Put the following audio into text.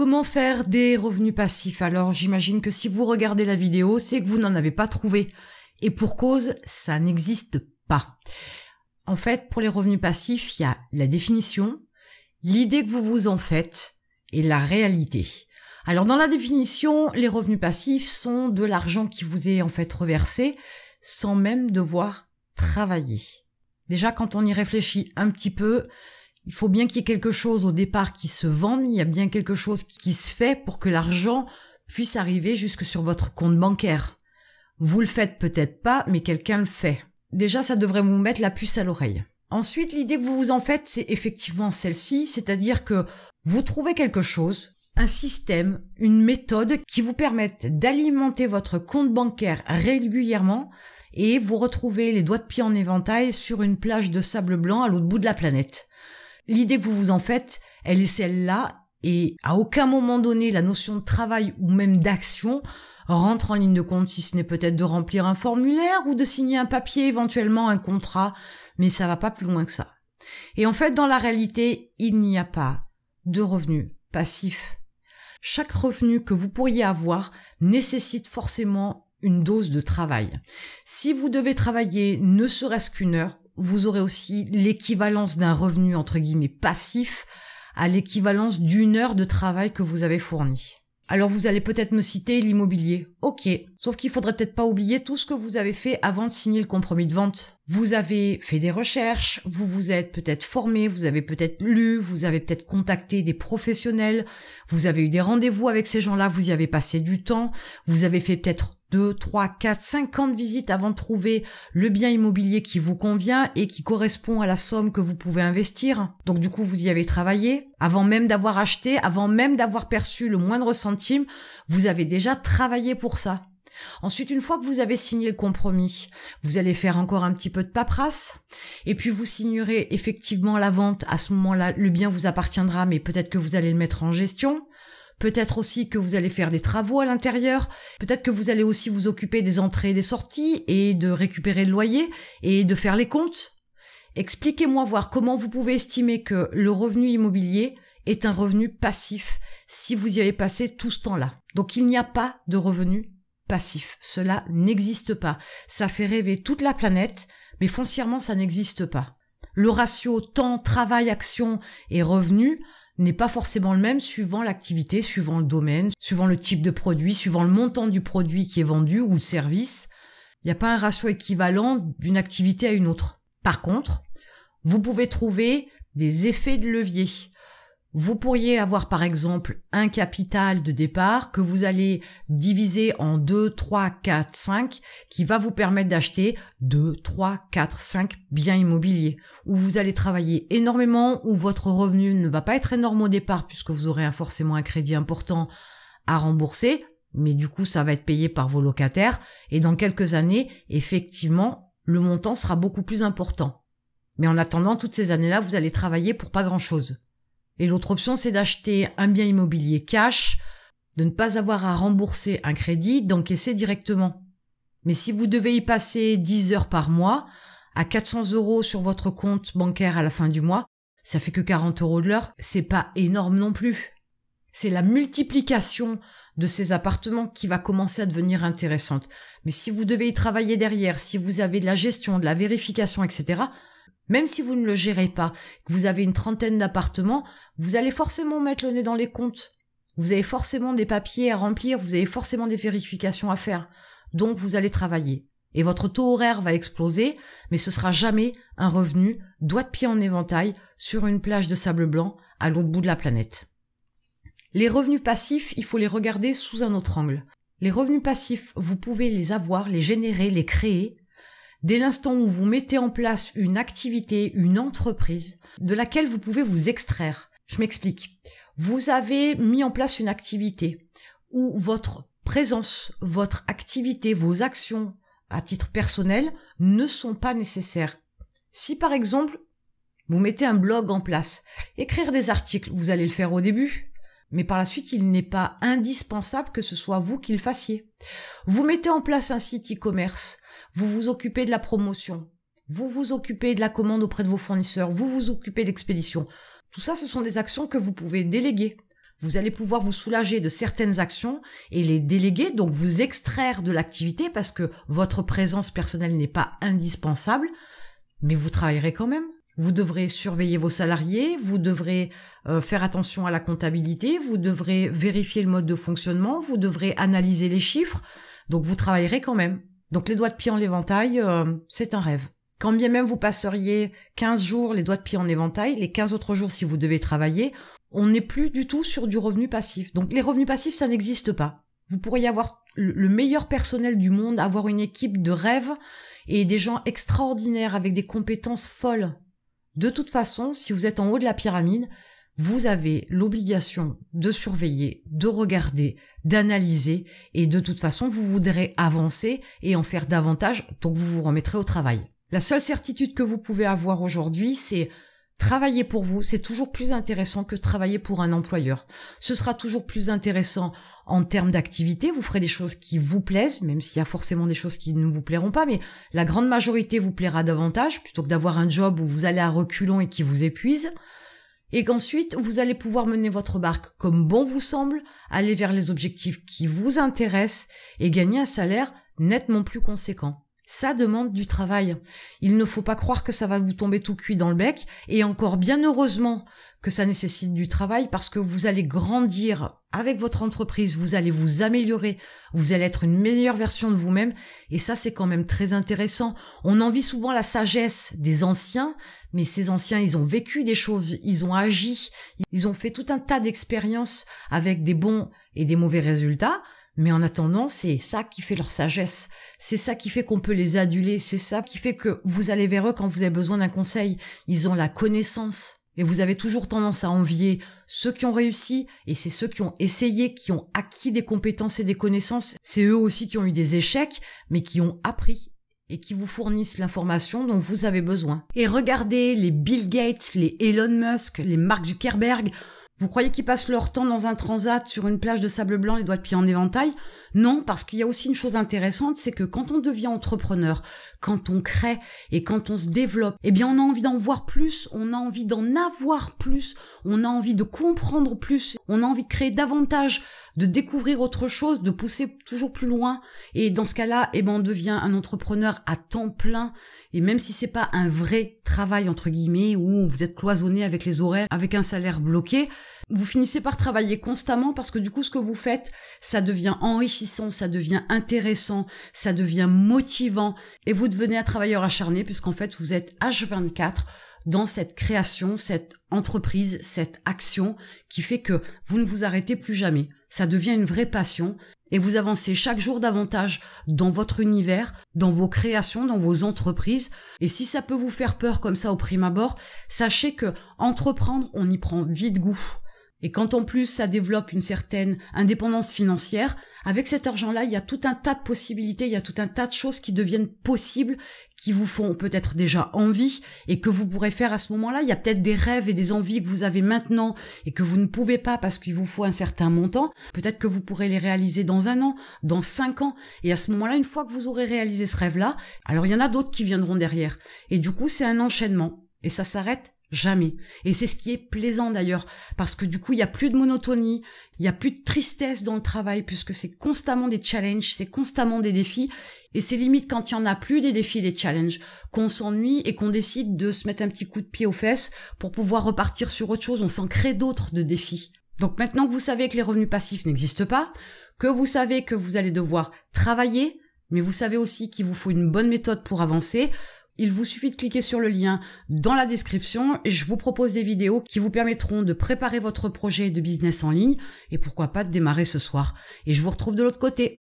Comment faire des revenus passifs? Alors j'imagine que si vous regardez la vidéo, c'est que vous n'en avez pas trouvé. Et pour cause, ça n'existe pas. En fait, pour les revenus passifs, il y a la définition, l'idée que vous vous en faites et la réalité. Alors dans la définition, les revenus passifs sont de l'argent qui vous est en fait reversé sans même devoir travailler. Déjà quand on y réfléchit un petit peu, il faut bien qu'il y ait quelque chose au départ qui se vende, il y a bien quelque chose qui se fait pour que l'argent puisse arriver jusque sur votre compte bancaire. Vous le faites peut-être pas, mais quelqu'un le fait. Déjà, ça devrait vous mettre la puce à l'oreille. Ensuite, l'idée que vous vous en faites, c'est effectivement celle-ci, c'est-à-dire que vous trouvez quelque chose, un système, une méthode qui vous permette d'alimenter votre compte bancaire régulièrement et vous retrouvez les doigts de pied en éventail sur une plage de sable blanc à l'autre bout de la planète. L'idée que vous vous en faites, elle est celle-là et à aucun moment donné la notion de travail ou même d'action rentre en ligne de compte si ce n'est peut-être de remplir un formulaire ou de signer un papier, éventuellement un contrat, mais ça va pas plus loin que ça. Et en fait, dans la réalité, il n'y a pas de revenus passifs. Chaque revenu que vous pourriez avoir nécessite forcément une dose de travail. Si vous devez travailler ne serait-ce qu'une heure, vous aurez aussi l'équivalence d'un revenu entre guillemets passif à l'équivalence d'une heure de travail que vous avez fourni. Alors vous allez peut-être me citer l'immobilier. Ok. Sauf qu'il faudrait peut-être pas oublier tout ce que vous avez fait avant de signer le compromis de vente. Vous avez fait des recherches, vous vous êtes peut-être formé, vous avez peut-être lu, vous avez peut-être contacté des professionnels, vous avez eu des rendez-vous avec ces gens-là, vous y avez passé du temps, vous avez fait peut-être 2, 3, 4, 50 visites avant de trouver le bien immobilier qui vous convient et qui correspond à la somme que vous pouvez investir. Donc du coup, vous y avez travaillé. Avant même d'avoir acheté, avant même d'avoir perçu le moindre centime, vous avez déjà travaillé pour ça. Ensuite, une fois que vous avez signé le compromis, vous allez faire encore un petit peu de paperasse, et puis vous signerez effectivement la vente. À ce moment-là, le bien vous appartiendra, mais peut-être que vous allez le mettre en gestion. Peut-être aussi que vous allez faire des travaux à l'intérieur. Peut-être que vous allez aussi vous occuper des entrées et des sorties et de récupérer le loyer et de faire les comptes. Expliquez-moi voir comment vous pouvez estimer que le revenu immobilier est un revenu passif si vous y avez passé tout ce temps-là. Donc il n'y a pas de revenu passif. Cela n'existe pas. Ça fait rêver toute la planète, mais foncièrement ça n'existe pas. Le ratio temps, travail, action et revenu n'est pas forcément le même suivant l'activité, suivant le domaine, suivant le type de produit, suivant le montant du produit qui est vendu ou le service. Il n'y a pas un ratio équivalent d'une activité à une autre. Par contre, vous pouvez trouver des effets de levier. Vous pourriez avoir par exemple un capital de départ que vous allez diviser en 2, 3, 4, 5 qui va vous permettre d'acheter 2, 3, 4, 5 biens immobiliers où vous allez travailler énormément, où votre revenu ne va pas être énorme au départ puisque vous aurez forcément un crédit important à rembourser, mais du coup ça va être payé par vos locataires et dans quelques années, effectivement, le montant sera beaucoup plus important. Mais en attendant, toutes ces années-là, vous allez travailler pour pas grand-chose. Et l'autre option, c'est d'acheter un bien immobilier cash, de ne pas avoir à rembourser un crédit, d'encaisser directement. Mais si vous devez y passer 10 heures par mois, à 400 euros sur votre compte bancaire à la fin du mois, ça fait que 40 euros de l'heure, c'est pas énorme non plus. C'est la multiplication de ces appartements qui va commencer à devenir intéressante. Mais si vous devez y travailler derrière, si vous avez de la gestion, de la vérification, etc., même si vous ne le gérez pas, que vous avez une trentaine d'appartements, vous allez forcément mettre le nez dans les comptes. Vous avez forcément des papiers à remplir, vous avez forcément des vérifications à faire. Donc vous allez travailler. Et votre taux horaire va exploser, mais ce sera jamais un revenu doigt de pied en éventail sur une plage de sable blanc à l'autre bout de la planète. Les revenus passifs, il faut les regarder sous un autre angle. Les revenus passifs, vous pouvez les avoir, les générer, les créer Dès l'instant où vous mettez en place une activité, une entreprise, de laquelle vous pouvez vous extraire. Je m'explique. Vous avez mis en place une activité où votre présence, votre activité, vos actions à titre personnel ne sont pas nécessaires. Si par exemple, vous mettez un blog en place, écrire des articles, vous allez le faire au début, mais par la suite, il n'est pas indispensable que ce soit vous qui le fassiez. Vous mettez en place un site e-commerce, vous vous occupez de la promotion, vous vous occupez de la commande auprès de vos fournisseurs, vous vous occupez de l'expédition. Tout ça, ce sont des actions que vous pouvez déléguer. Vous allez pouvoir vous soulager de certaines actions et les déléguer, donc vous extraire de l'activité parce que votre présence personnelle n'est pas indispensable, mais vous travaillerez quand même. Vous devrez surveiller vos salariés, vous devrez euh, faire attention à la comptabilité, vous devrez vérifier le mode de fonctionnement, vous devrez analyser les chiffres, donc vous travaillerez quand même. Donc les doigts de pied en éventail, euh, c'est un rêve. Quand bien même vous passeriez 15 jours les doigts de pied en éventail, les 15 autres jours si vous devez travailler, on n'est plus du tout sur du revenu passif. Donc les revenus passifs, ça n'existe pas. Vous pourriez avoir le meilleur personnel du monde, avoir une équipe de rêve et des gens extraordinaires avec des compétences folles. De toute façon, si vous êtes en haut de la pyramide, vous avez l'obligation de surveiller, de regarder, d'analyser, et de toute façon, vous voudrez avancer et en faire davantage, donc vous vous remettrez au travail. La seule certitude que vous pouvez avoir aujourd'hui, c'est Travailler pour vous, c'est toujours plus intéressant que travailler pour un employeur. Ce sera toujours plus intéressant en termes d'activité, vous ferez des choses qui vous plaisent, même s'il y a forcément des choses qui ne vous plairont pas, mais la grande majorité vous plaira davantage, plutôt que d'avoir un job où vous allez à reculons et qui vous épuise. Et qu'ensuite, vous allez pouvoir mener votre barque comme bon vous semble, aller vers les objectifs qui vous intéressent et gagner un salaire nettement plus conséquent ça demande du travail. Il ne faut pas croire que ça va vous tomber tout cuit dans le bec, et encore bien heureusement que ça nécessite du travail parce que vous allez grandir avec votre entreprise, vous allez vous améliorer, vous allez être une meilleure version de vous-même, et ça c'est quand même très intéressant. On envie souvent la sagesse des anciens, mais ces anciens, ils ont vécu des choses, ils ont agi, ils ont fait tout un tas d'expériences avec des bons et des mauvais résultats, mais en attendant, c'est ça qui fait leur sagesse. C'est ça qui fait qu'on peut les aduler. C'est ça qui fait que vous allez vers eux quand vous avez besoin d'un conseil. Ils ont la connaissance. Et vous avez toujours tendance à envier ceux qui ont réussi, et c'est ceux qui ont essayé, qui ont acquis des compétences et des connaissances. C'est eux aussi qui ont eu des échecs, mais qui ont appris et qui vous fournissent l'information dont vous avez besoin. Et regardez les Bill Gates, les Elon Musk, les Mark Zuckerberg, vous croyez qu'ils passent leur temps dans un transat sur une plage de sable blanc, les doigts de pied en éventail? Non, parce qu'il y a aussi une chose intéressante, c'est que quand on devient entrepreneur, quand on crée et quand on se développe, eh bien on a envie d'en voir plus, on a envie d'en avoir plus, on a envie de comprendre plus, on a envie de créer davantage, de découvrir autre chose, de pousser toujours plus loin. Et dans ce cas-là, eh ben on devient un entrepreneur à temps plein. Et même si c'est pas un vrai travail entre guillemets où vous êtes cloisonné avec les horaires, avec un salaire bloqué, vous finissez par travailler constamment parce que du coup ce que vous faites, ça devient enrichissant, ça devient intéressant, ça devient motivant et vous devenez un travailleur acharné puisqu'en fait vous êtes H24 dans cette création, cette entreprise, cette action qui fait que vous ne vous arrêtez plus jamais. Ça devient une vraie passion et vous avancez chaque jour davantage dans votre univers, dans vos créations, dans vos entreprises. Et si ça peut vous faire peur comme ça au prime abord, sachez que entreprendre, on y prend vite goût. Et quand en plus ça développe une certaine indépendance financière, avec cet argent-là, il y a tout un tas de possibilités, il y a tout un tas de choses qui deviennent possibles, qui vous font peut-être déjà envie et que vous pourrez faire à ce moment-là. Il y a peut-être des rêves et des envies que vous avez maintenant et que vous ne pouvez pas parce qu'il vous faut un certain montant. Peut-être que vous pourrez les réaliser dans un an, dans cinq ans. Et à ce moment-là, une fois que vous aurez réalisé ce rêve-là, alors il y en a d'autres qui viendront derrière. Et du coup, c'est un enchaînement. Et ça s'arrête Jamais. Et c'est ce qui est plaisant d'ailleurs, parce que du coup, il n'y a plus de monotonie, il n'y a plus de tristesse dans le travail, puisque c'est constamment des challenges, c'est constamment des défis, et c'est limite quand il n'y en a plus des défis, des challenges, qu'on s'ennuie et qu'on décide de se mettre un petit coup de pied aux fesses pour pouvoir repartir sur autre chose, on s'en crée d'autres de défis. Donc maintenant que vous savez que les revenus passifs n'existent pas, que vous savez que vous allez devoir travailler, mais vous savez aussi qu'il vous faut une bonne méthode pour avancer, il vous suffit de cliquer sur le lien dans la description et je vous propose des vidéos qui vous permettront de préparer votre projet de business en ligne et pourquoi pas de démarrer ce soir. Et je vous retrouve de l'autre côté.